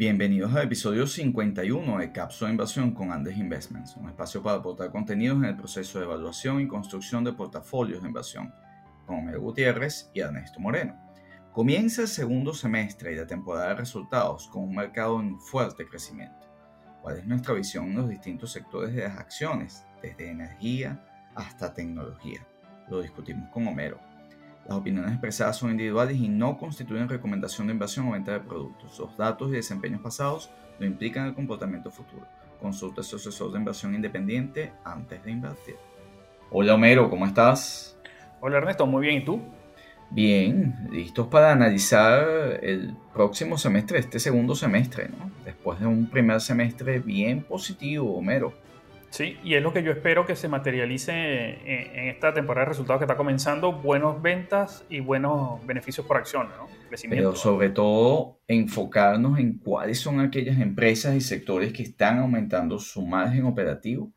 Bienvenidos al episodio 51 de Cápsula de Inversión con Andes Investments, un espacio para aportar contenidos en el proceso de evaluación y construcción de portafolios de inversión, con Homero Gutiérrez y Ernesto Moreno. Comienza el segundo semestre y la temporada de resultados con un mercado en fuerte crecimiento. ¿Cuál es nuestra visión en los distintos sectores de las acciones, desde energía hasta tecnología? Lo discutimos con Homero. Las opiniones expresadas son individuales y no constituyen recomendación de inversión o venta de productos. Los datos y desempeños pasados no implican el comportamiento futuro. Consulta a su asesor de inversión independiente antes de invertir. Hola Homero, ¿cómo estás? Hola Ernesto, muy bien, ¿y tú? Bien, listos para analizar el próximo semestre, este segundo semestre, ¿no? Después de un primer semestre bien positivo, Homero. Sí, y es lo que yo espero que se materialice en, esta temporada de resultados que está comenzando, buenas ventas y buenos beneficios por acción, ¿no? Pero sobre todo enfocarnos en cuáles son aquellas empresas y sectores que están aumentando su margen operativo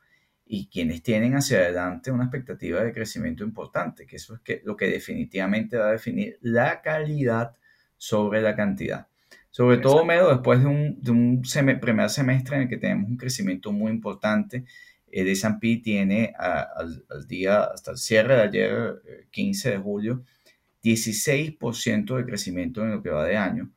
y quienes tienen hacia adelante una expectativa de crecimiento importante, que eso es lo que definitivamente va a definir la calidad sobre la cantidad. Sobre todo, Mero, después de un, de un primer semestre en el que tenemos un crecimiento muy importante, el S&P tiene al, día, hasta el cierre de ayer, 15 eh, de julio, 16% de crecimiento en lo que va de año.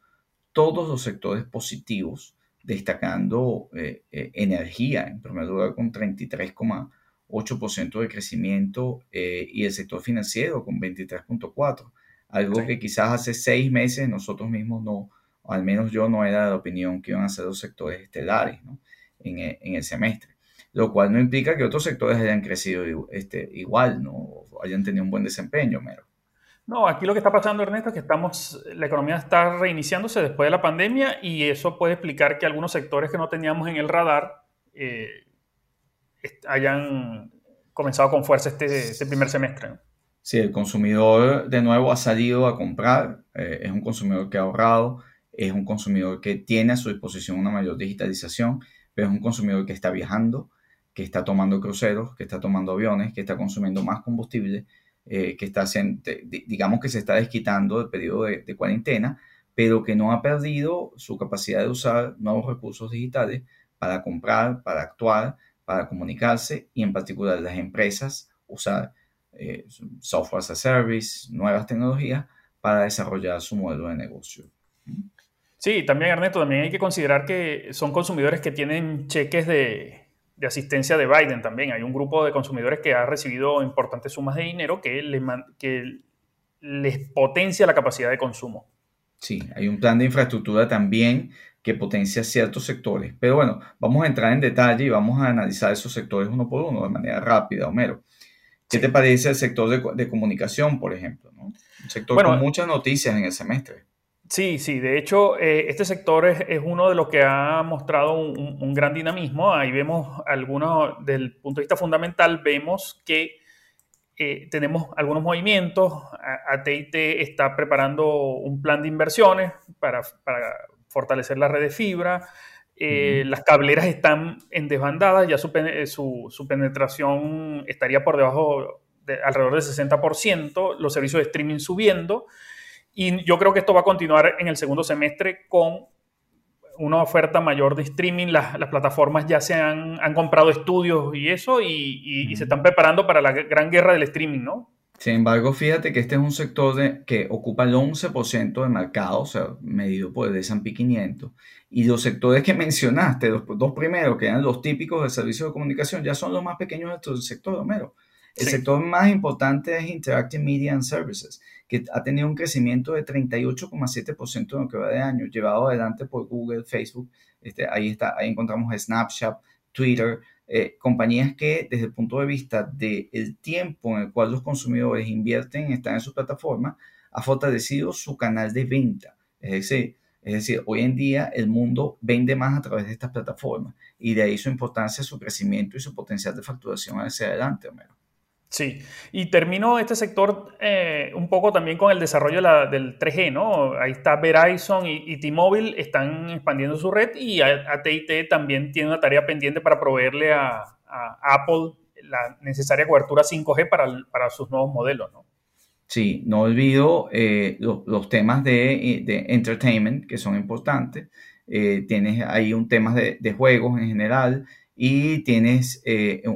Todos los sectores positivos, destacando eh, eh, energía, en primer lugar con 33,8% de crecimiento y el sector financiero con 23,4%. Algo que quizás hace seis meses nosotros mismos no, al menos yo no era de la opinión que iban a ser los sectores estelares en, en, el semestre, lo cual no implica que otros sectores hayan crecido este, igual, no hayan tenido un buen desempeño, mero. No, aquí lo que está pasando, Ernesto, es que estamos, la economía está reiniciándose después de la pandemia y eso puede explicar que algunos sectores que no teníamos en el radar eh, hayan comenzado con fuerza este, este primer semestre. Sí, el consumidor de nuevo ha salido a comprar, eh, es un consumidor que ha ahorrado, es un consumidor que tiene a su disposición una mayor digitalización, pero es un consumidor que está viajando, que está tomando cruceros, que está tomando aviones, que está consumiendo más combustible, eh, que está, digamos que se está desquitando del periodo de, cuarentena, pero que no ha perdido su capacidad de usar nuevos recursos digitales para comprar, para actuar, para comunicarse y en particular las empresas usar eh, software as a service, nuevas tecnologías para desarrollar su modelo de negocio. Sí, también Ernesto, también hay que considerar que son consumidores que tienen cheques de, asistencia de Biden también. Hay un grupo de consumidores que ha recibido importantes sumas de dinero que, les, que les potencia la capacidad de consumo. Sí, hay un plan de infraestructura también que potencia ciertos sectores. Pero bueno, vamos a entrar en detalle y vamos a analizar esos sectores uno por uno de manera rápida, Homero. ¿Qué te parece el sector de, comunicación, por ejemplo? Un sector con muchas noticias en el semestre. Sí, sí, de hecho, eh, este sector es, uno de los que ha mostrado un, gran dinamismo. Ahí vemos algunos, del punto de vista fundamental, vemos que eh, tenemos algunos movimientos. ATT está preparando un plan de inversiones para, fortalecer la red de fibra. Eh, las cableras están en desbandadas, ya su, su, penetración estaría por debajo de alrededor del 60%, los servicios de streaming subiendo. Y yo creo que esto va a continuar en el segundo semestre con una oferta mayor de streaming. Las, plataformas ya se han, comprado estudios y eso y, se están preparando para la gran guerra del streaming, ¿no? Sin embargo, fíjate que este es un sector de, que ocupa el 11% del mercado, o sea, medido por el S&P 500. Y los sectores que mencionaste, los dos primeros, que eran los típicos del servicio de comunicación, ya son los más pequeños del sector, Homero. El sector más importante es Interactive Media and Services, que ha tenido un crecimiento de 38,7% en lo que va de año, llevado adelante por Google, Facebook. Este, ahí, está, ahí encontramos Snapchat, Twitter, eh, compañías que desde el punto de vista del tiempo en el cual los consumidores invierten en estar en su plataforma, ha fortalecido su canal de venta. Es decir, es decir, hoy en día el mundo vende más a través de estas plataformas y de ahí su importancia, su crecimiento y su potencial de facturación hacia adelante, Homero. Sí, y termino este sector eh, un poco también con el desarrollo del 3G, ¿no? Ahí está Verizon y, T-Mobile están expandiendo su red y AT&T también tiene una tarea pendiente para proveerle a, Apple la necesaria cobertura 5G para, sus nuevos modelos, ¿no? Sí, no olvido eh, los, temas de, de, entertainment que son importantes. tienes ahí un tema de, de, juegos en general y tienes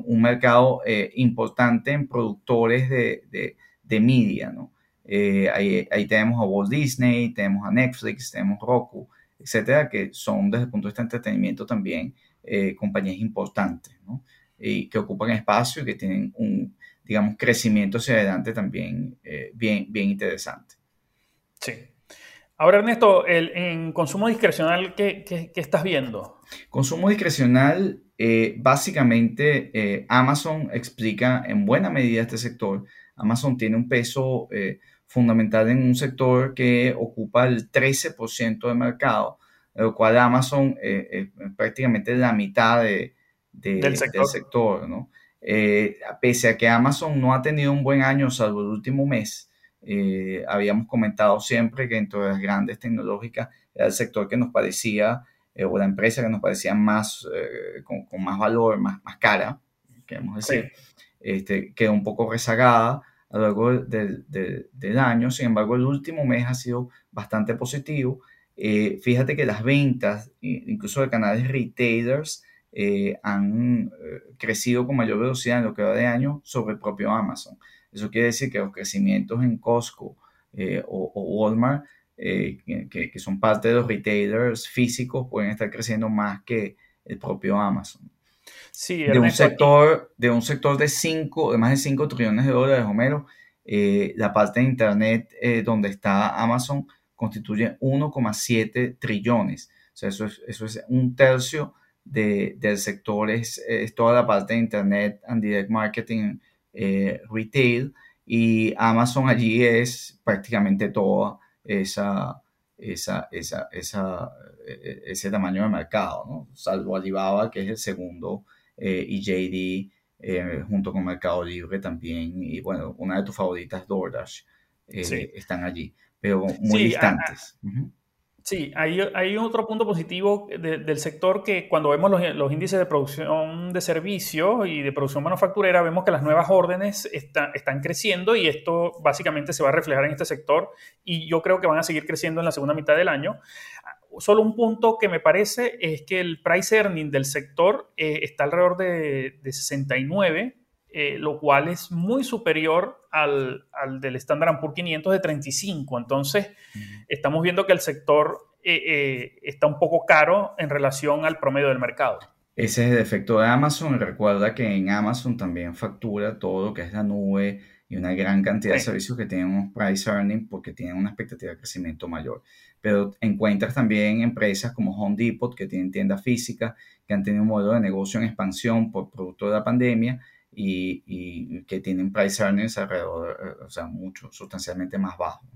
un mercado importante en productores de, de, de media, ¿no? ahí, ahí tenemos a Walt Disney, tenemos a Netflix, tenemos Roku, etcétera, que son desde el punto de vista de entretenimiento también eh, compañías importantes, ¿no? Y que ocupan espacio y que tienen un, digamos, crecimiento hacia adelante también eh, bien, bien interesante. Sí. Ahora, Ernesto, el, en consumo discrecional, ¿qué, qué, qué estás viendo? Consumo discrecional, eh, básicamente Amazon explica en buena medida este sector. Amazon tiene un peso fundamental en un sector que ocupa el 13% del mercado, lo cual Amazon eh, eh, es prácticamente la mitad de, del sector. ¿no? Eh, pese a que Amazon no ha tenido un buen año, salvo el último mes, habíamos comentado siempre que entre las grandes tecnológicas era el sector que nos parecía, o la empresa que nos parecía más, con, más valor, más, más cara, queremos decir, este, quedó un poco rezagada a lo largo del, del, año. Sin embargo, el último mes ha sido bastante positivo. Eh, fíjate que las ventas, incluso de canales retailers, eh, han eh, crecido con mayor velocidad en lo que va de año sobre el propio Amazon. Eso quiere decir que los crecimientos en Costco o, Walmart, que, que, son parte de los retailers físicos, pueden estar creciendo más que el propio Amazon de, un sector, de un sector de, cinco, de más de 5 trillones de dólares, Homero, eh, la parte de Internet eh, donde está Amazon constituye 1,7 trillones. O sea, eso es, eso es un tercio de, del sector, es, toda la parte de Internet and Direct Marketing eh, Retail y Amazon allí es prácticamente toda esa, esa, esa, esa, ese tamaño de mercado, ¿no? salvo Alibaba, que es el segundo eh, y JD eh, junto con Mercado Libre también, y bueno, una de tus favoritas, DoorDash, eh, están allí, pero muy distantes. Sí, hay, hay, otro punto positivo del sector que cuando vemos los, índices de producción de servicios y de producción manufacturera, vemos que las nuevas órdenes están creciendo y esto básicamente se va a reflejar en este sector y yo creo que van a seguir creciendo en la segunda mitad del año. Solo un punto que me parece es que el price earning del sector eh, está alrededor de, 69, eh, lo cual es muy superior al, del Standard Poor's 500 de 35. Entonces, estamos viendo que el sector eh, está un poco caro en relación al promedio del mercado. Ese es el efecto de Amazon. Recuerda que en Amazon también factura todo lo que es la nube y una gran cantidad de servicios que tienen un price earning porque tienen una expectativa de crecimiento mayor pero encuentras también empresas como Home Depot que tienen tiendas físicas, que han tenido un modelo de negocio en expansión por producto de la pandemia y, que tienen price earnings alrededor, eh, o sea, mucho, sustancialmente más bajos.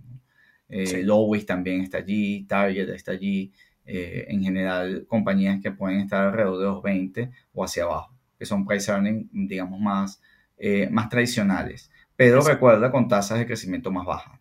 Eh, Lowe's también está allí, Target está allí, eh, en general compañías que pueden estar alrededor de los 20 o hacia abajo, que son price earnings, digamos, más, más tradicionales, pero recuerda con tasas de crecimiento más bajas.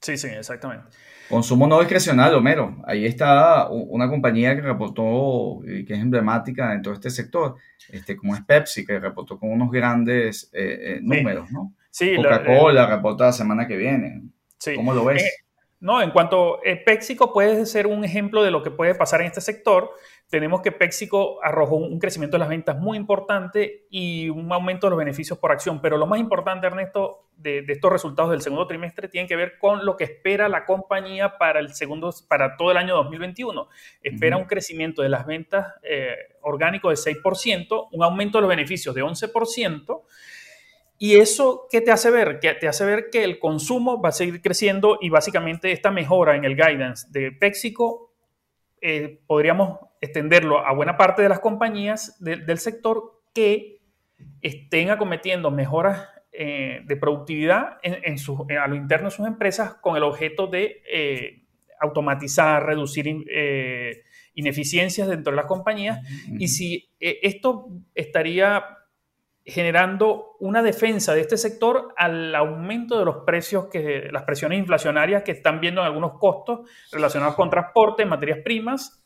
Sí, sí, exactamente. Consumo no discrecional, Homero. Ahí está una compañía que reportó, que es emblemática dentro de este sector, este, como es Pepsi, que reportó con unos grandes eh, eh, números, ¿no? Sí, Coca-Cola reporta la semana que viene. Sí. ¿Cómo lo ves? Eh, no, en cuanto a Pepsico puede ser un ejemplo de lo que puede pasar en este sector. Tenemos que Pepsico arrojó un crecimiento de las ventas muy importante y un aumento de los beneficios por acción. Pero lo más importante, Ernesto, de, estos resultados del segundo trimestre tiene que ver con lo que espera la compañía para el segundo, para todo el año 2021. Espera un crecimiento de las ventas eh, orgánico de 6%, un aumento de los beneficios de 11%. ¿Y eso qué te hace ver? Que te hace ver que el consumo va a seguir creciendo y básicamente esta mejora en el guidance de Pepsico eh, podríamos extenderlo a buena parte de las compañías del sector que estén acometiendo mejoras eh, de productividad en, a lo interno de sus empresas con el objeto de eh, automatizar, reducir ineficiencias dentro de las compañías. Y si esto estaría generando una defensa de este sector al aumento de los precios, que, las presiones inflacionarias que están viendo en algunos costos relacionados con transporte, materias primas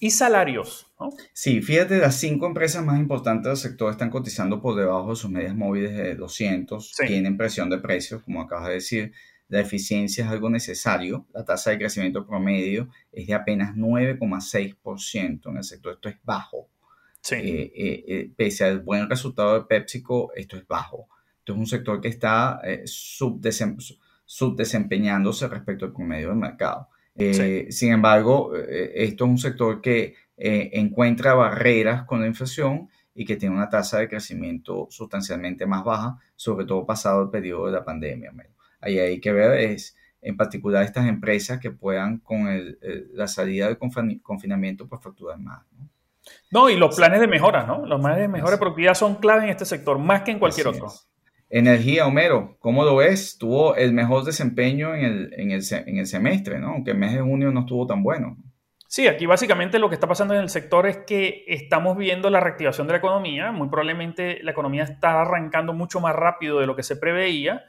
y salarios. Sí, fíjate, las cinco empresas más importantes del sector están cotizando por debajo de sus medias móviles de 200, tienen presión de precios, como acabas de decir. la eficiencia es algo necesario. La tasa de crecimiento promedio es de apenas 9,6% en el sector. Esto es bajo. Eh, eh, eh, pese al buen resultado de PepsiCo, esto es bajo. Esto es un sector que está subdesempeñándose respecto al promedio del mercado. Sin embargo, esto es un sector que encuentra barreras con la inflación y que tiene una tasa de crecimiento sustancialmente más baja, sobre todo pasado el periodo de la pandemia. Ahí hay que ver es, en particular, estas empresas que puedan, con la salida del confinamiento, pues facturar más. ¿no? Y los planes de mejora, ¿no? Los planes de mejora de productividad son clave en este sector, más que en cualquier otro. Energía, Homero, ¿cómo lo ves? Tuvo el mejor desempeño en el, en el, en el semestre, ¿no? Aunque el mes de junio no estuvo tan bueno. Sí, aquí básicamente lo que está pasando en el sector es que estamos viendo la reactivación de la economía. Muy probablemente la economía está arrancando mucho más rápido de lo que se preveía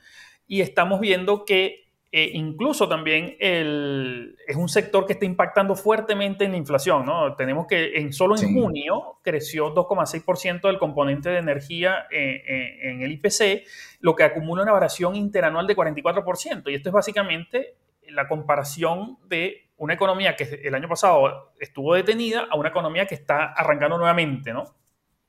y estamos viendo que eh, incluso también el, es un sector que está impactando fuertemente en la inflación. ¿no? Tenemos que en, solo en junio creció 2,6% del componente de energía eh, eh, en el IPC, lo que acumula una variación interanual de 44%. Y esto es básicamente la comparación de una economía que el año pasado estuvo detenida a una economía que está arrancando nuevamente, ¿no?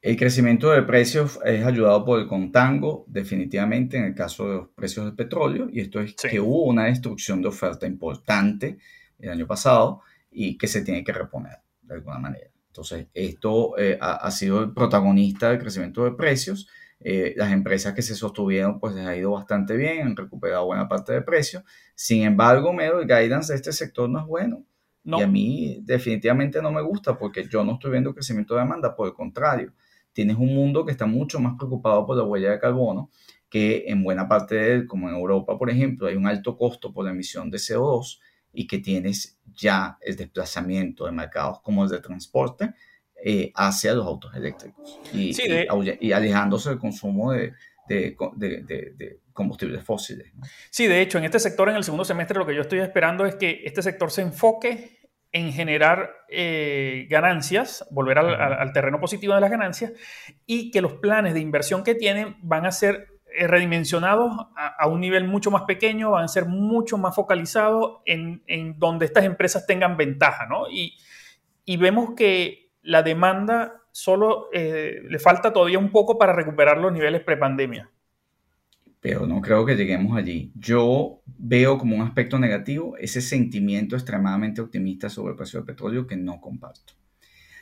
El crecimiento de precios es ayudado por el contango, definitivamente en el caso de los precios del petróleo, y esto es que hubo una destrucción de oferta importante el año pasado y que se tiene que reponer de alguna manera. Entonces, esto eh, ha, sido el protagonista del crecimiento de precios. Eh, las empresas que se sostuvieron, pues les ha ido bastante bien, han recuperado buena parte de precios. Sin embargo, medio el guidance de este sector no es bueno. Y a mí definitivamente no me gusta porque yo no estoy viendo crecimiento de demanda, por el contrario tienes un mundo que está mucho más preocupado por la huella de carbono, que en buena parte de él, como en Europa, por ejemplo, hay un alto costo por la emisión de CO2 y que tienes ya el desplazamiento de mercados como el de transporte eh, hacia los autos eléctricos y, y, alejándose del consumo de, de, de, combustibles fósiles. Sí, de hecho, en este sector, en el segundo semestre, lo que yo estoy esperando es que este sector se enfoque en generar eh, ganancias, volver al, terreno positivo de las ganancias y que los planes de inversión que tienen van a ser eh, redimensionados a, un nivel mucho más pequeño, van a ser mucho más focalizados en, donde estas empresas tengan ventaja, ¿no? Y, vemos que la demanda solo eh, le falta todavía un poco para recuperar los niveles prepandemia pero no creo que lleguemos allí. Yo veo como un aspecto negativo ese sentimiento extremadamente optimista sobre el precio del petróleo que no comparto.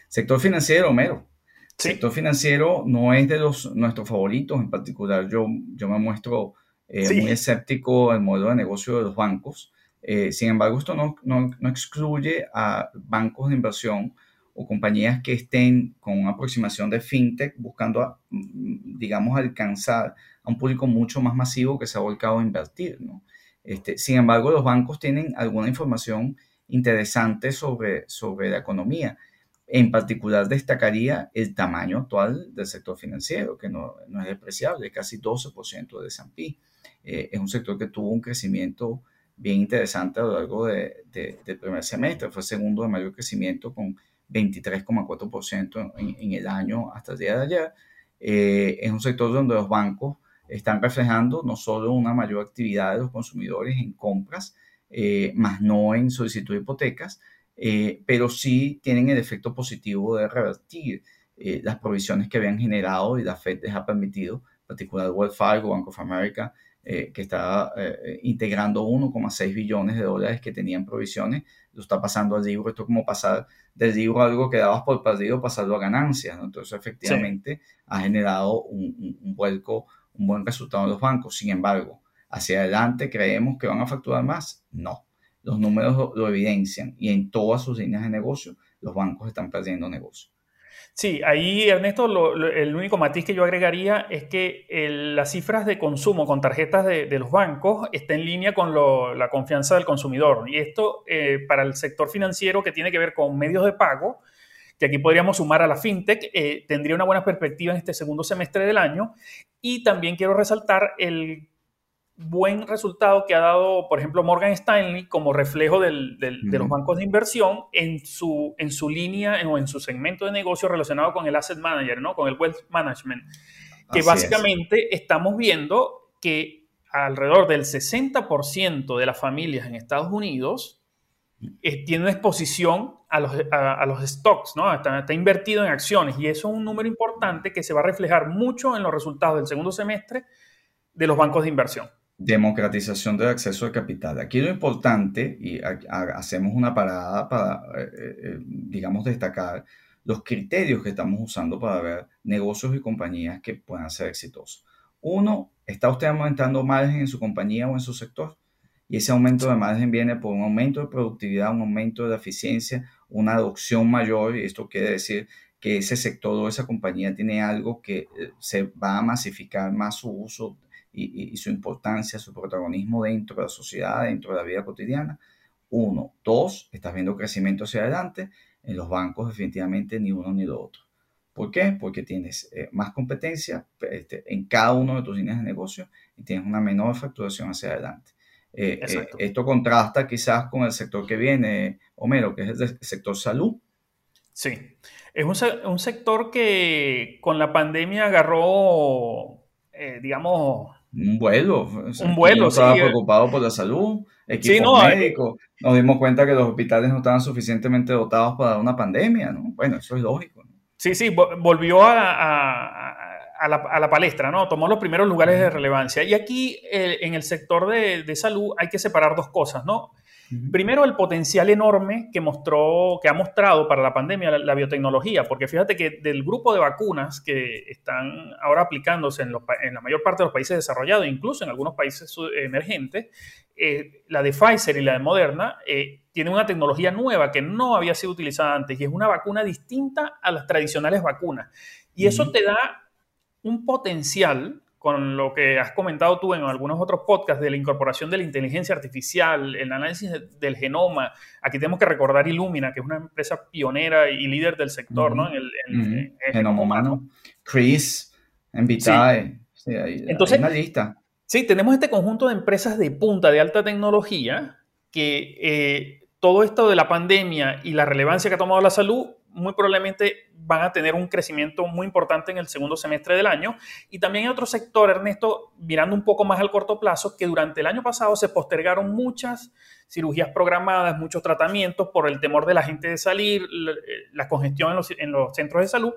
Sector financiero, Homero. Sector financiero no es de los nuestros favoritos, en particular yo, yo me muestro eh, muy escéptico al modelo de negocio de los bancos. Eh, sin embargo, esto no, no, no, excluye a bancos de inversión o compañías que estén con una aproximación de fintech buscando, mm, digamos, alcanzar a un público mucho más masivo que se ha volcado a invertir. ¿no? Este, sin embargo, los bancos tienen alguna información interesante sobre, sobre la economía. En particular, destacaría el tamaño actual del sector financiero, que no, no es despreciable, casi 12% de S&P. Eh, es un sector que tuvo un crecimiento bien interesante a lo largo de, del primer semestre. Fue el segundo de mayor crecimiento con 23,4% en, en, el año hasta el día de ayer. Eh, es un sector donde los bancos están reflejando no solo una mayor actividad de los consumidores en compras, eh, más no en solicitud de hipotecas, eh, pero sí tienen el efecto positivo de revertir eh, las provisiones que habían generado y la Fed les ha permitido, en particular Wells Fargo, Bank of America, que está integrando 1,6 billones de dólares que tenían provisiones, lo está pasando al libro. Esto es como pasar del libro algo que dabas por perdido, pasarlo a ganancias. Entonces, efectivamente, ha generado un, un vuelco un buen resultado en los bancos. Sin embargo, hacia adelante creemos que van a facturar más. No, los números lo, evidencian y en todas sus líneas de negocio los bancos están perdiendo negocio. Sí, ahí Ernesto, el único matiz que yo agregaría es que las cifras de consumo con tarjetas de, los bancos está en línea con la confianza del consumidor. Y esto eh, para el sector financiero que tiene que ver con medios de pago, que aquí podríamos sumar a la fintech, eh, tendría una buena perspectiva en este segundo semestre del año. Y también quiero resaltar el buen resultado que ha dado, por ejemplo, Morgan Stanley como reflejo de los bancos de inversión en su, en su línea o en su segmento de negocio relacionado con el asset manager, ¿no? con el wealth management, que básicamente estamos viendo que alrededor del 60% de las familias en Estados Unidos eh, tienen exposición a los, a, los stocks, ¿no? Está, está, invertido en acciones y eso es un número importante que se va a reflejar mucho en los resultados del segundo semestre de los bancos de inversión. Democratización del acceso al capital. Aquí lo importante, y hacemos una parada para, eh, eh, digamos, destacar los criterios que estamos usando para ver negocios y compañías que puedan ser exitosos. Uno, ¿está usted aumentando margen en su compañía o en su sector? Y ese aumento de margen viene por un aumento de productividad, un aumento de eficiencia, una adopción mayor, y esto quiere decir que ese sector o esa compañía tiene algo que eh, se va a masificar más su uso y, su importancia, su protagonismo dentro de la sociedad, dentro de la vida cotidiana. Uno. Dos, estás viendo crecimiento hacia adelante. En los bancos definitivamente ni uno ni lo otro. ¿Por qué? Porque tienes eh, más competencia este, en cada uno de tus líneas de negocio y tienes una menor facturación hacia adelante. Eh, eh, esto contrasta quizás con el sector que viene, Homero, que es el sector salud. Sí, es un, un sector que con la pandemia agarró, digamos, un vuelo. un vuelo, estaba preocupado por la salud, equipos sí, médicos. Nos dimos cuenta que los hospitales no estaban suficientemente dotados para una pandemia, ¿no? Bueno, eso es lógico. Sí, sí, volvió a, la, palestra, ¿no? Tomó los primeros lugares de relevancia. Y aquí, eh, en el sector de, de salud, hay que separar dos cosas, ¿no? Primero, el potencial enorme que mostró, que ha mostrado para la pandemia la, biotecnología, porque fíjate que del grupo de vacunas que están ahora aplicándose en, la mayor parte de los países desarrollados, incluso en algunos países emergentes, eh, la de Pfizer y la de Moderna eh, tienen una tecnología nueva que no había sido utilizada antes y es una vacuna distinta a las tradicionales vacunas. Y eso te da un potencial con lo que has comentado tú en algunos otros podcasts de la incorporación de la inteligencia artificial, el análisis del genoma. Aquí tenemos que recordar Illumina, que es una empresa pionera y líder del sector, ¿no? En el, genoma humano. Chris, Envitae. Sí. Entonces, hay una lista. Sí, tenemos este conjunto de empresas de punta de alta tecnología que eh, todo esto de la pandemia y la relevancia que ha tomado la salud muy probablemente van a tener un crecimiento muy importante en el segundo semestre del año. Y también hay otro sector, Ernesto, mirando un poco más al corto plazo, que durante el año pasado se postergaron muchas cirugías programadas, muchos tratamientos por el temor de la gente de salir, la, congestión en los, en los centros de salud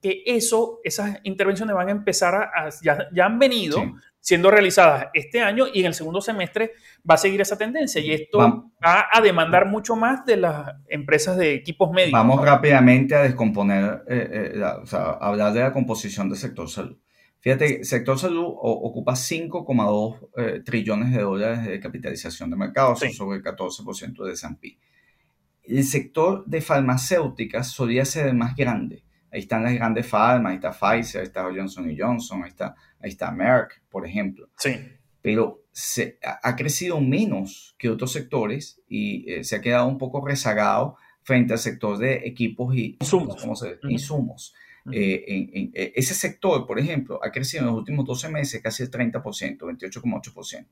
que eso, esas intervenciones van a empezar a, ya, han venido siendo realizadas este año y en el segundo semestre va a seguir esa tendencia y esto va a demandar mucho más de las empresas de equipos médicos. Vamos rápidamente a descomponer, eh, eh, o sea, hablar de la composición del sector salud. Fíjate, el sector salud ocupa 5,2 eh, trillones de dólares de capitalización de mercado, sobre el 14% de S&P. El sector de farmacéuticas solía ser el más grande, Ahí están las grandes farmas, ahí está Pfizer, ahí está Johnson Johnson, ahí está, ahí está Merck, por ejemplo. Sí. Pero se, ha crecido menos que otros sectores y eh, se ha quedado un poco rezagado frente al sector de equipos y insumos. insumos. Eh, en, eh, ese sector, por ejemplo, ha crecido en los últimos 12 meses casi el 30%, 28,8%,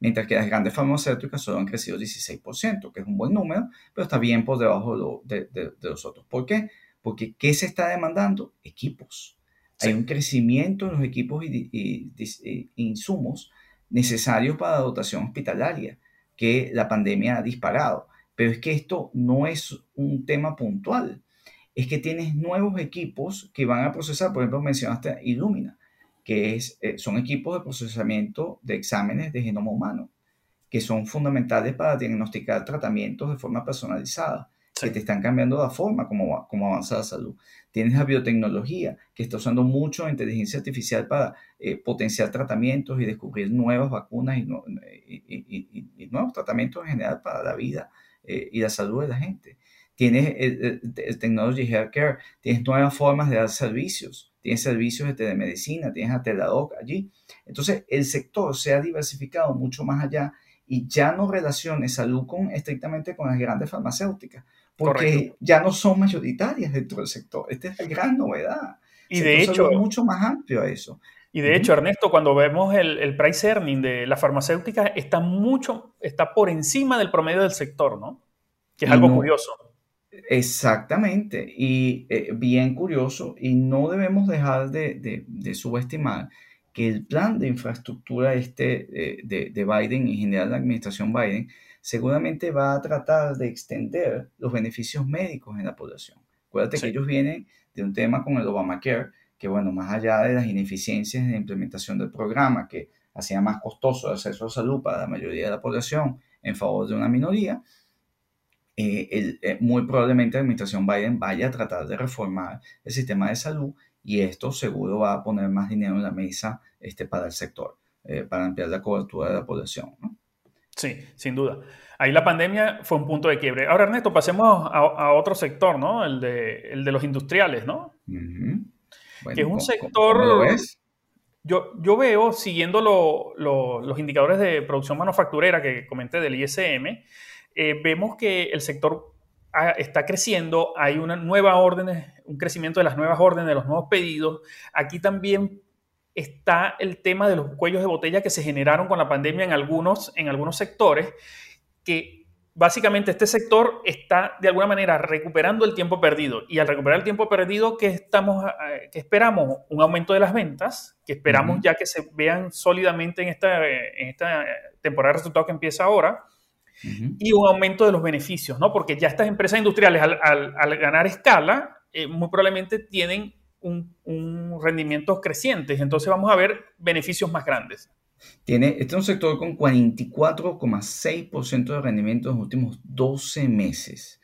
mientras que las grandes farmacéuticas solo han crecido 16%, que es un buen número, pero está bien por debajo de, de los otros. ¿Por qué? Porque ¿qué se está demandando? Equipos. Hay un crecimiento en los equipos y, insumos necesarios para la dotación hospitalaria que la pandemia ha disparado. Pero es que esto no es un tema puntual. Es que tienes nuevos equipos que van a procesar, por ejemplo, mencionaste Illumina, que es, eh, son equipos de procesamiento de exámenes de genoma humano, que son fundamentales para diagnosticar tratamientos de forma personalizada que te están cambiando la forma como, como avanza la salud. Tienes la biotecnología, que está usando mucho inteligencia artificial para eh, potenciar tratamientos y descubrir nuevas vacunas y, nuevos tratamientos en general para la vida eh, y la salud de la gente. Tienes el, el, Technology Healthcare, tienes nuevas formas de dar servicios, tienes servicios de telemedicina, tienes a Teladoc allí. Entonces, el sector se ha diversificado mucho más allá y ya no relaciones salud con, estrictamente con las grandes farmacéuticas, porque ya no son mayoritarias dentro del sector. Esta es la gran novedad. Y de hecho, es mucho más amplio a eso. Y de hecho, Ernesto, cuando vemos el, el, price earning de la farmacéutica, está mucho, está por encima del promedio del sector, ¿no? Que es algo curioso. Exactamente, y eh, bien curioso, y no debemos dejar de, de, de subestimar que el plan de infraestructura este de, de, Biden en general la administración Biden seguramente va a tratar de extender los beneficios médicos en la población. Acuérdate que ellos vienen de un tema con el Obamacare, que bueno, más allá de las ineficiencias en la implementación del programa, que hacía más costoso el acceso a salud para la mayoría de la población en favor de una minoría, eh, eh, muy probablemente la administración Biden vaya a tratar de reformar el sistema de salud y esto seguro va a poner más dinero en la mesa este, para el sector, eh, para ampliar la cobertura de la población. Sí, sin duda. Ahí la pandemia fue un punto de quiebre. Ahora, Ernesto, pasemos a, otro sector, ¿no? El de, el de los industriales, ¿no? que es un sector... ¿cómo lo ves? Yo, yo veo, siguiendo los indicadores de producción manufacturera que comenté del ISM, eh, vemos que el sector está creciendo, hay una nueva orden, un crecimiento de las nuevas órdenes, de los nuevos pedidos. Aquí también está el tema de los cuellos de botella que se generaron con la pandemia en algunos, en algunos sectores, que básicamente este sector está de alguna manera recuperando el tiempo perdido. Y al recuperar el tiempo perdido, ¿qué, estamos, eh, que esperamos? Un aumento de las ventas, que esperamos ya que se vean sólidamente en esta, en esta temporada de resultados que empieza ahora. Y un aumento de los beneficios, ¿no? Porque ya estas empresas industriales, al, ganar escala, eh, muy probablemente tienen un, un rendimiento creciente. Entonces vamos a ver beneficios más grandes. Tiene, este es un sector con 44,6% de rendimiento en los últimos 12 meses.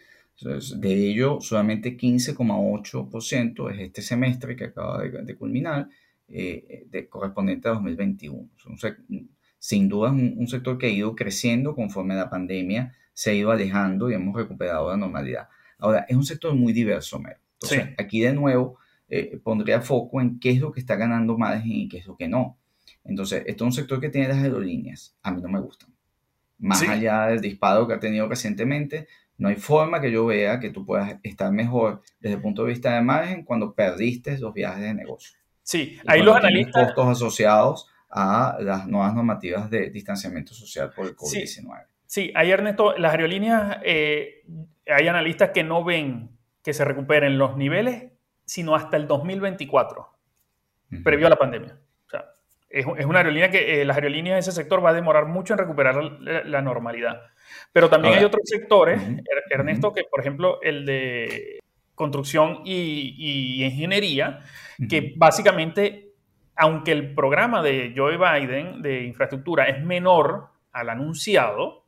de ello, solamente 15,8% es este semestre que acaba de, culminar, eh, de, correspondiente a 2021. Sin duda es un, sector que ha ido creciendo conforme la pandemia se ha ido alejando y hemos recuperado la normalidad. Ahora, es un sector muy diverso, Mero. Entonces, aquí de nuevo eh, pondría foco en qué es lo que está ganando margen y qué es lo que no. Entonces, esto es un sector que tiene las aerolíneas. A mí no me gustan. Más allá del disparo que ha tenido recientemente, no hay forma que yo vea que tú puedas estar mejor desde el punto de vista de margen cuando perdiste los viajes de negocio. Sí, ahí los analistas... Costos asociados a las nuevas normativas de distanciamiento social por el COVID-19. Sí. ahí Ernesto, las aerolíneas, eh, hay analistas que no ven que se recuperen los niveles, sino hasta el 2024, previo a la pandemia es, una aerolínea que eh, las aerolíneas de ese sector va a demorar mucho en recuperar la, normalidad. Pero también hay otros sectores, Ernesto, que por ejemplo el de construcción y, ingeniería, que básicamente, aunque el programa de Joe Biden de infraestructura es menor al anunciado,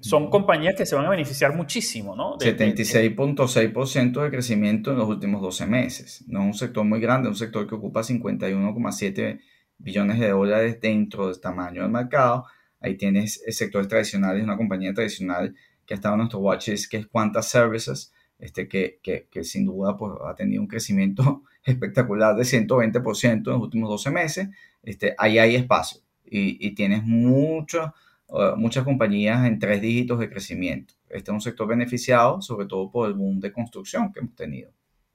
son compañías que se van a beneficiar muchísimo, ¿no? 76.6% de crecimiento en los últimos 12 meses. No es un sector muy grande, es un sector que ocupa 51,7% billones de dólares dentro del tamaño del mercado. Ahí tienes sectores tradicionales, una compañía tradicional que ha estado en nuestro watches, que es Quanta Services, este, que, que, que, sin duda pues, ha tenido un crecimiento espectacular de 120% en los últimos 12 meses. Este, ahí hay espacio y, y tienes mucho, uh, muchas compañías en tres dígitos de crecimiento. Este es un sector beneficiado, sobre todo por el boom de construcción que hemos tenido.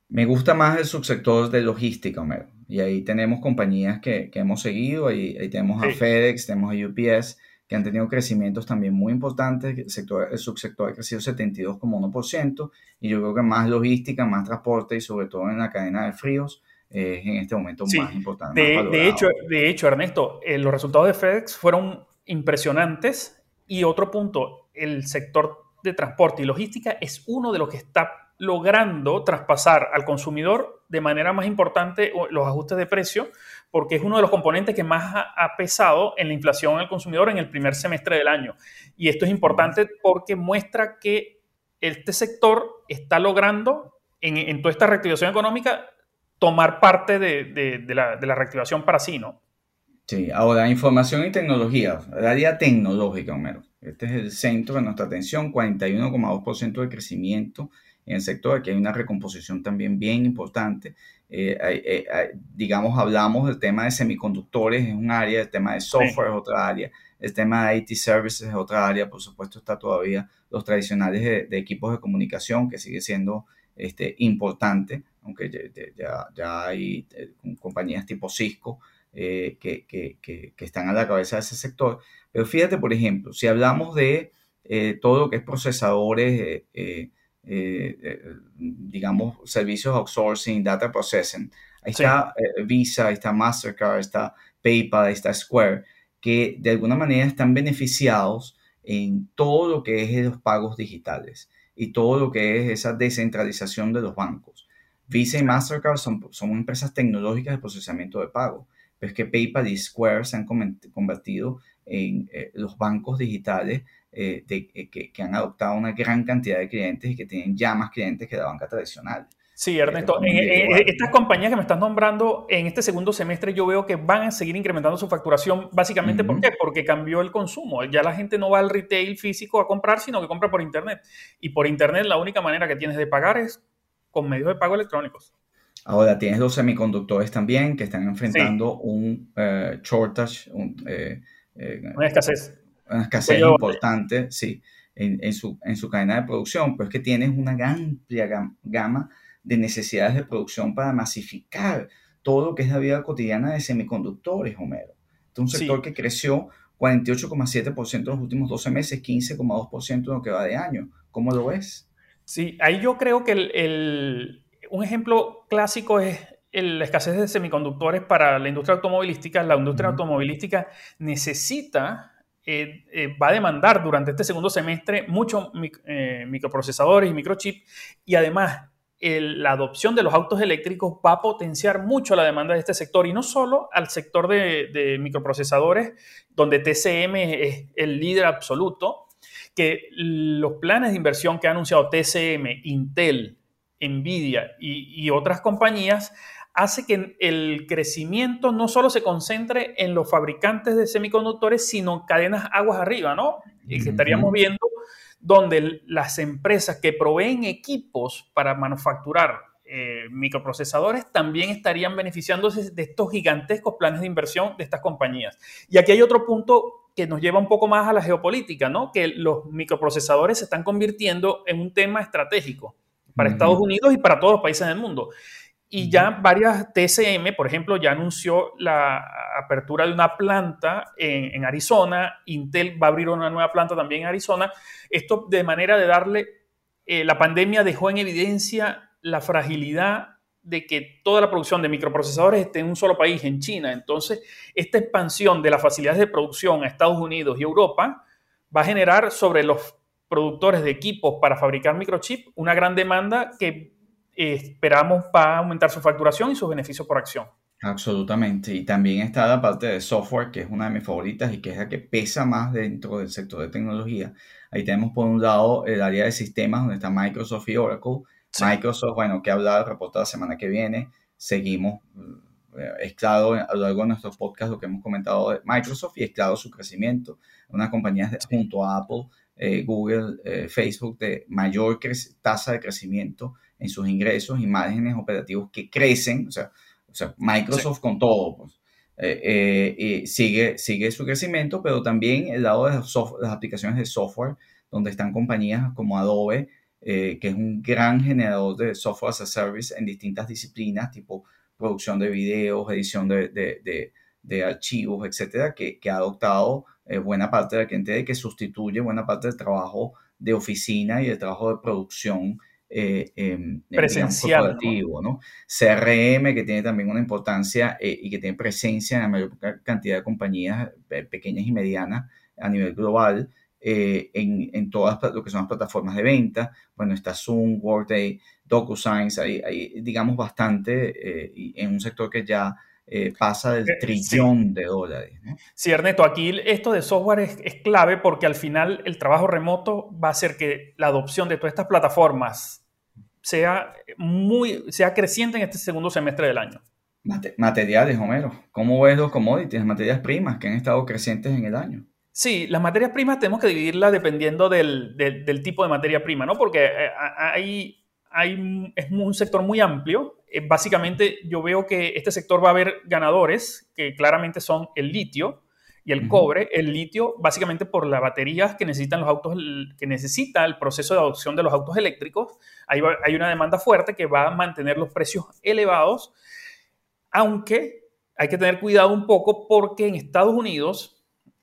Me gusta más el subsector de logística, Homero. Y ahí tenemos compañías que, que hemos seguido, ahí, ahí tenemos a FedEx, tenemos a UPS, que han tenido crecimientos también muy importantes. El, sector, el subsector ha crecido 72,1% y yo creo que más logística, más transporte y sobre todo en la cadena de fríos es en este momento más importante. De, hecho, de hecho, Ernesto, eh, los resultados de FedEx fueron impresionantes y otro punto, el sector de transporte y logística es uno de los que está logrando traspasar al consumidor de manera más importante los ajustes de precio, porque es uno de los componentes que más ha pesado en la inflación al consumidor en el primer semestre del año. Y esto es importante porque muestra que este sector está logrando, en, toda esta reactivación económica, tomar parte de, la, reactivación para sí, ¿no? Sí, ahora información y tecnología, área tecnológica, Homero. Este es el centro de nuestra atención, 41,2% de crecimiento en el sector. Aquí hay una recomposición también bien importante. Eh, eh, digamos, hablamos del tema de semiconductores, es un área, el tema de software es otra área, el tema de IT services es otra área, por supuesto está todavía los tradicionales de, equipos de comunicación, que sigue siendo este, importante, aunque ya, ya, hay eh, compañías tipo Cisco que, que, que, que, están a la cabeza de ese sector. Pero fíjate, por ejemplo, si hablamos de todo lo que es procesadores, eh, eh, digamos, servicios outsourcing, data processing. Ahí está eh, Visa, ahí está Mastercard, está PayPal, está Square, que de alguna manera están beneficiados en todo lo que es los pagos digitales y todo lo que es esa descentralización de los bancos. Visa y Mastercard son, son empresas tecnológicas de procesamiento de pago, pero es que PayPal y Square se han convertido en eh, los bancos digitales eh, de, eh, que, que, han adoptado una gran cantidad de clientes y que tienen ya más clientes que la banca tradicional. Sí, Ernesto, estas compañías que me estás nombrando en este segundo semestre yo veo que van a seguir incrementando su facturación, básicamente ¿por qué? Porque cambió el consumo. Ya la gente no va al retail físico a comprar, sino que compra por internet. Y por internet la única manera que tienes de pagar es con medios de pago electrónicos. Ahora tienes los semiconductores también que están enfrentando un shortage, eh, eh, una escasez. Una escasez importante, sí, en, en, su, en su cadena de producción, pero es que tienes una amplia gama de necesidades de producción para masificar todo lo que es la vida cotidiana de semiconductores, Homero. Este es un sector que creció 48,7% en los últimos 12 meses, 15,2% en lo que va de año. ¿Cómo lo ves? Sí, ahí yo creo que el, un ejemplo clásico es la escasez de semiconductores para la industria automovilística. La industria automovilística necesita, eh, eh, va a demandar durante este segundo semestre muchos eh, microprocesadores y microchips y además la adopción de los autos eléctricos va a potenciar mucho la demanda de este sector y no solo al sector de, microprocesadores, donde TCM es el líder absoluto, que los planes de inversión que ha anunciado TCM, Intel, Nvidia y, y otras compañías hace que el crecimiento no solo se concentre en los fabricantes de semiconductores, sino cadenas aguas arriba, ¿no? Y que estaríamos viendo donde las empresas que proveen equipos para manufacturar eh, microprocesadores también estarían beneficiándose de estos gigantescos planes de inversión de estas compañías. Y aquí hay otro punto que nos lleva un poco más a la geopolítica, ¿no? Que los microprocesadores se están convirtiendo en un tema estratégico para Estados Unidos y para todos los países del mundo. Y ya varias TSM, por ejemplo, ya anunció la apertura de una planta en, Arizona. Intel va a abrir una nueva planta también en Arizona. Esto de manera de darle, eh, la pandemia dejó en evidencia la fragilidad de que toda la producción de microprocesadores esté en un solo país, en China. Entonces, esta expansión de las facilidades de producción a Estados Unidos y Europa va a generar sobre los productores de equipos para fabricar microchips una gran demanda que esperamos para aumentar su facturación y sus beneficios por acción. Absolutamente. Y también está la parte de software, que es una de mis favoritas y que es la que pesa más dentro del sector de tecnología. Ahí tenemos por un lado el área de sistemas, donde está Microsoft y Oracle. Microsoft, bueno, que habla del reporte la semana que viene. Seguimos, eh, es claro a lo largo de nuestros podcasts lo que hemos comentado de Microsoft y es claro su crecimiento. Una compañía junto a Apple, eh, Google, eh, Facebook de mayor tasa de crecimiento en sus ingresos y márgenes operativos que crecen, o sea, o sea Microsoft con todo, pues, eh, eh sigue, sigue su crecimiento, pero también el lado de las, las aplicaciones de software, donde están compañías como Adobe, eh, que es un gran generador de software as a service en distintas disciplinas, tipo producción de videos, edición de, de, de, de archivos, etcétera, que, que ha adoptado eh, buena parte de la gente que sustituye buena parte del trabajo de oficina y del trabajo de producción eh, em, presencial. ¿no? CRM, que tiene también una importancia eh, y que tiene presencia en la mayor cantidad de compañías pequeñas y medianas a nivel global, eh, en, en, todas lo que son las plataformas de venta. Bueno, está Zoom, Workday, DocuSign, hay, hay digamos bastante en un sector que ya pasa del trillón de dólares. ¿no? Sí, Ernesto, aquí esto de software es, es, clave porque al final el trabajo remoto va a hacer que la adopción de todas estas plataformas sea, muy, sea creciente en este segundo semestre del año. materiales, Homero. ¿Cómo ves los commodities, materias primas que han estado crecientes en el año? Sí, las materias primas tenemos que dividirlas dependiendo del, del, tipo de materia prima, ¿no? Porque eh, hay, hay, es un sector muy amplio. Eh, básicamente yo veo que este sector va a haber ganadores, que claramente son el litio, y el cobre, el litio, básicamente por las baterías que necesitan los autos, que necesita el proceso de adopción de los autos eléctricos, hay, hay una demanda fuerte que va a mantener los precios elevados, aunque hay que tener cuidado un poco porque en Estados Unidos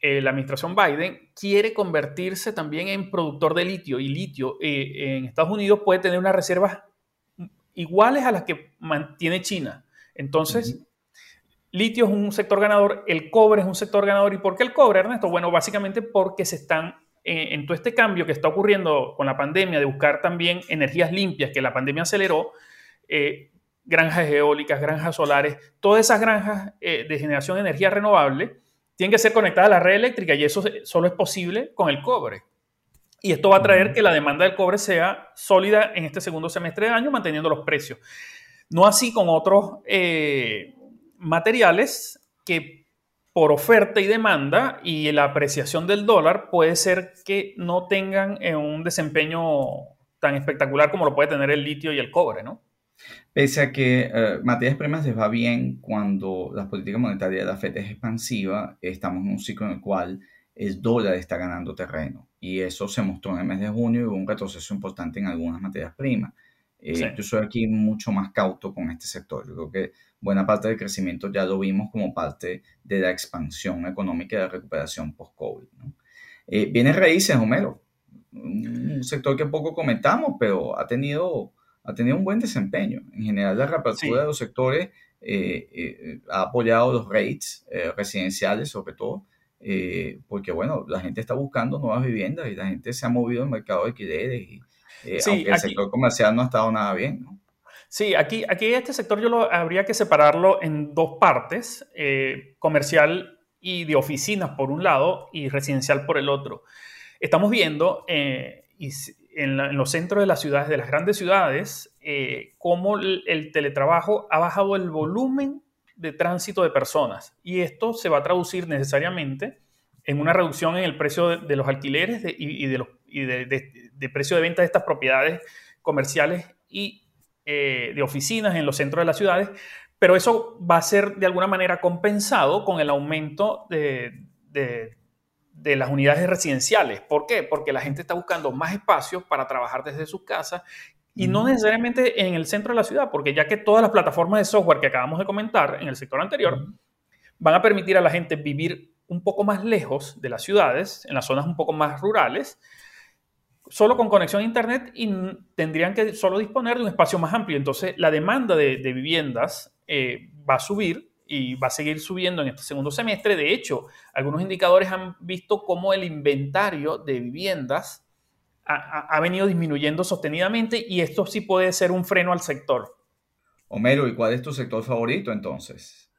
eh, la administración Biden quiere convertirse también en productor de litio y litio eh, en Estados Unidos puede tener unas reservas iguales a las que mantiene China. Entonces, litio es un sector ganador, el cobre es un sector ganador. ¿Y por qué el cobre, Ernesto? Bueno, básicamente porque se están, eh, en todo este cambio que está ocurriendo con la pandemia, de buscar también energías limpias, que la pandemia aceleró, eh, granjas eólicas, granjas solares, todas esas granjas eh, de generación de energía renovable tienen que ser conectadas a la red eléctrica y eso solo es posible con el cobre. Y esto va a traer que la demanda del cobre sea sólida en este segundo semestre de año, manteniendo los precios. No así con otros eh, materiales que por oferta y demanda y la apreciación del dólar puede ser que no tengan eh, un desempeño tan espectacular como lo puede tener el litio y el cobre, ¿no? Pese a que uh, materias primas les va bien cuando la política monetaria de la FED es expansiva, estamos en un ciclo en el cual el dólar está ganando terreno. Y eso se mostró en el mes de junio y hubo un retroceso importante en algunas materias primas. Eh, Yo soy aquí mucho más cauto con este sector. Yo creo que buena parte del crecimiento ya lo vimos como parte de la expansión económica y de la recuperación post-COVID. ¿no? Eh, viene raíces, Homero. Un sector que poco comentamos, pero ha tenido ha tenido un buen desempeño. En general, la reapertura de los sectores eh, eh, ha apoyado los rates eh, residenciales, sobre todo, porque, bueno, la gente está buscando nuevas viviendas y la gente se ha movido en el mercado de alquileres y aunque el sector comercial no ha estado nada bien, ¿no? Sí, aquí, aquí este sector yo lo habría que separarlo en dos partes, comercial y de oficinas por un lado y residencial por el otro. Estamos viendo, y en, los centros de las ciudades, de las grandes ciudades, eh, cómo el, teletrabajo ha bajado el volumen de tránsito de personas. Y esto se va a traducir necesariamente en una reducción en el precio de, los alquileres y, de, los, de, precio de venta de estas propiedades comerciales y eh, de oficinas en los centros de las ciudades. Pero eso va a ser de alguna manera compensado con el aumento de, de las unidades residenciales. ¿Por qué? Porque la gente está buscando más espacios para trabajar desde sus casas y no necesariamente en el centro de la ciudad, porque ya que todas las plataformas de software que acabamos de comentar en el sector anterior van a permitir a la gente vivir un poco más lejos de las ciudades, en las zonas un poco más rurales, solo con conexión a Internet y tendrían que solo disponer de un espacio más amplio. Entonces, la demanda de, viviendas eh, va a subir y va a seguir subiendo en este segundo semestre. De hecho, algunos indicadores han visto cómo el inventario de viviendas ha, venido disminuyendo sostenidamente y esto sí puede ser un freno al sector. Homero, ¿y cuál es tu sector favorito entonces?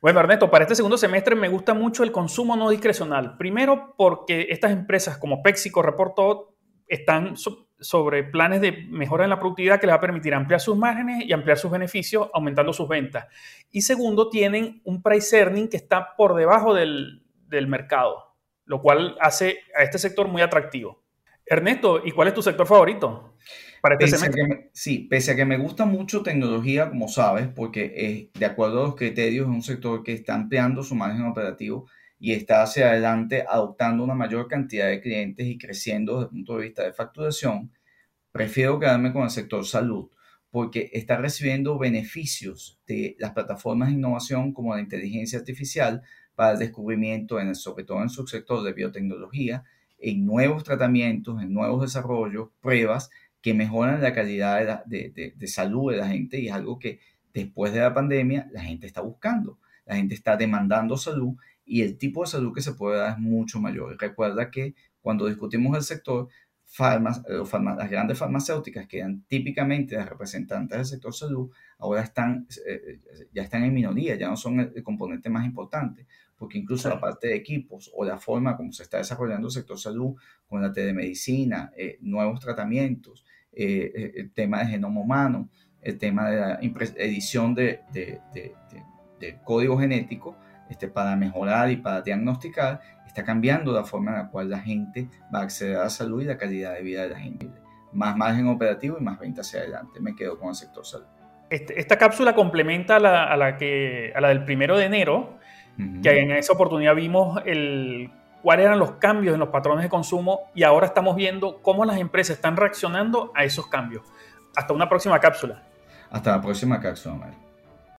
Bueno, Ernesto, para este segundo semestre me gusta mucho el consumo no discrecional. Primero porque estas empresas como Pexico reportó están sobre planes de mejora en la productividad que les va a permitir ampliar sus márgenes y ampliar sus beneficios, aumentando sus ventas. Y segundo, tienen un price earning que está por debajo del, mercado, lo cual hace a este sector muy atractivo. Ernesto, ¿y cuál es tu sector favorito para este semestre? sí, pese a que me gusta mucho tecnología, como sabes, porque de acuerdo a los criterios es un sector que está ampliando su margen operativo y está hacia adelante adoptando una mayor cantidad de clientes y creciendo desde el punto de vista de facturación, prefiero quedarme con el sector salud porque está recibiendo beneficios de las plataformas de innovación como la inteligencia artificial para el descubrimiento, en sobre todo en su sector de biotecnología, en nuevos tratamientos, en nuevos desarrollos, pruebas que mejoran la calidad de, de, de salud de la gente y es algo que después de la pandemia la gente está buscando. La gente está demandando salud y el tipo de salud que se puede dar es mucho mayor. Recuerda que cuando discutimos el sector, farmas, las grandes farmacéuticas que eran típicamente las representantes del sector salud, ahora están, eh, ya están en minoría, ya no son el, componente más importante, porque incluso la parte de equipos o la forma como se está desarrollando el sector salud con la telemedicina, eh, nuevos tratamientos, eh, el tema de genoma humano, el tema de la edición de, de, de, de código genético, este, para mejorar y para diagnosticar, está cambiando la forma en la cual la gente va a acceder a la salud y la calidad de vida de la gente. Más margen operativo y más venta hacia adelante. Me quedo con el sector salud. Este, esta cápsula complementa a la, a la, que, a la del primero de enero, que en esa oportunidad vimos el, cuáles eran los cambios en los patrones de consumo y ahora estamos viendo cómo las empresas están reaccionando a esos cambios. Hasta una próxima cápsula. Hasta la próxima cápsula, Mario.